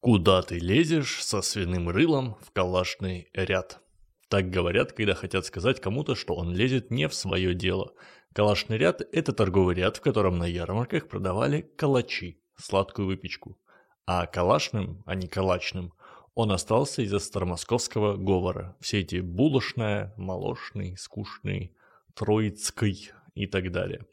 Куда ты лезешь со свиным рылом в калашный ряд? Так говорят, когда хотят сказать кому-то, что он лезет не в свое дело. Калашный ряд – это торговый ряд, в котором на ярмарках продавали калачи, сладкую выпечку. А калашным, а не калачным, он остался из-за старомосковского говора. Все эти булочная, молочный, скучный, троицкий и так далее.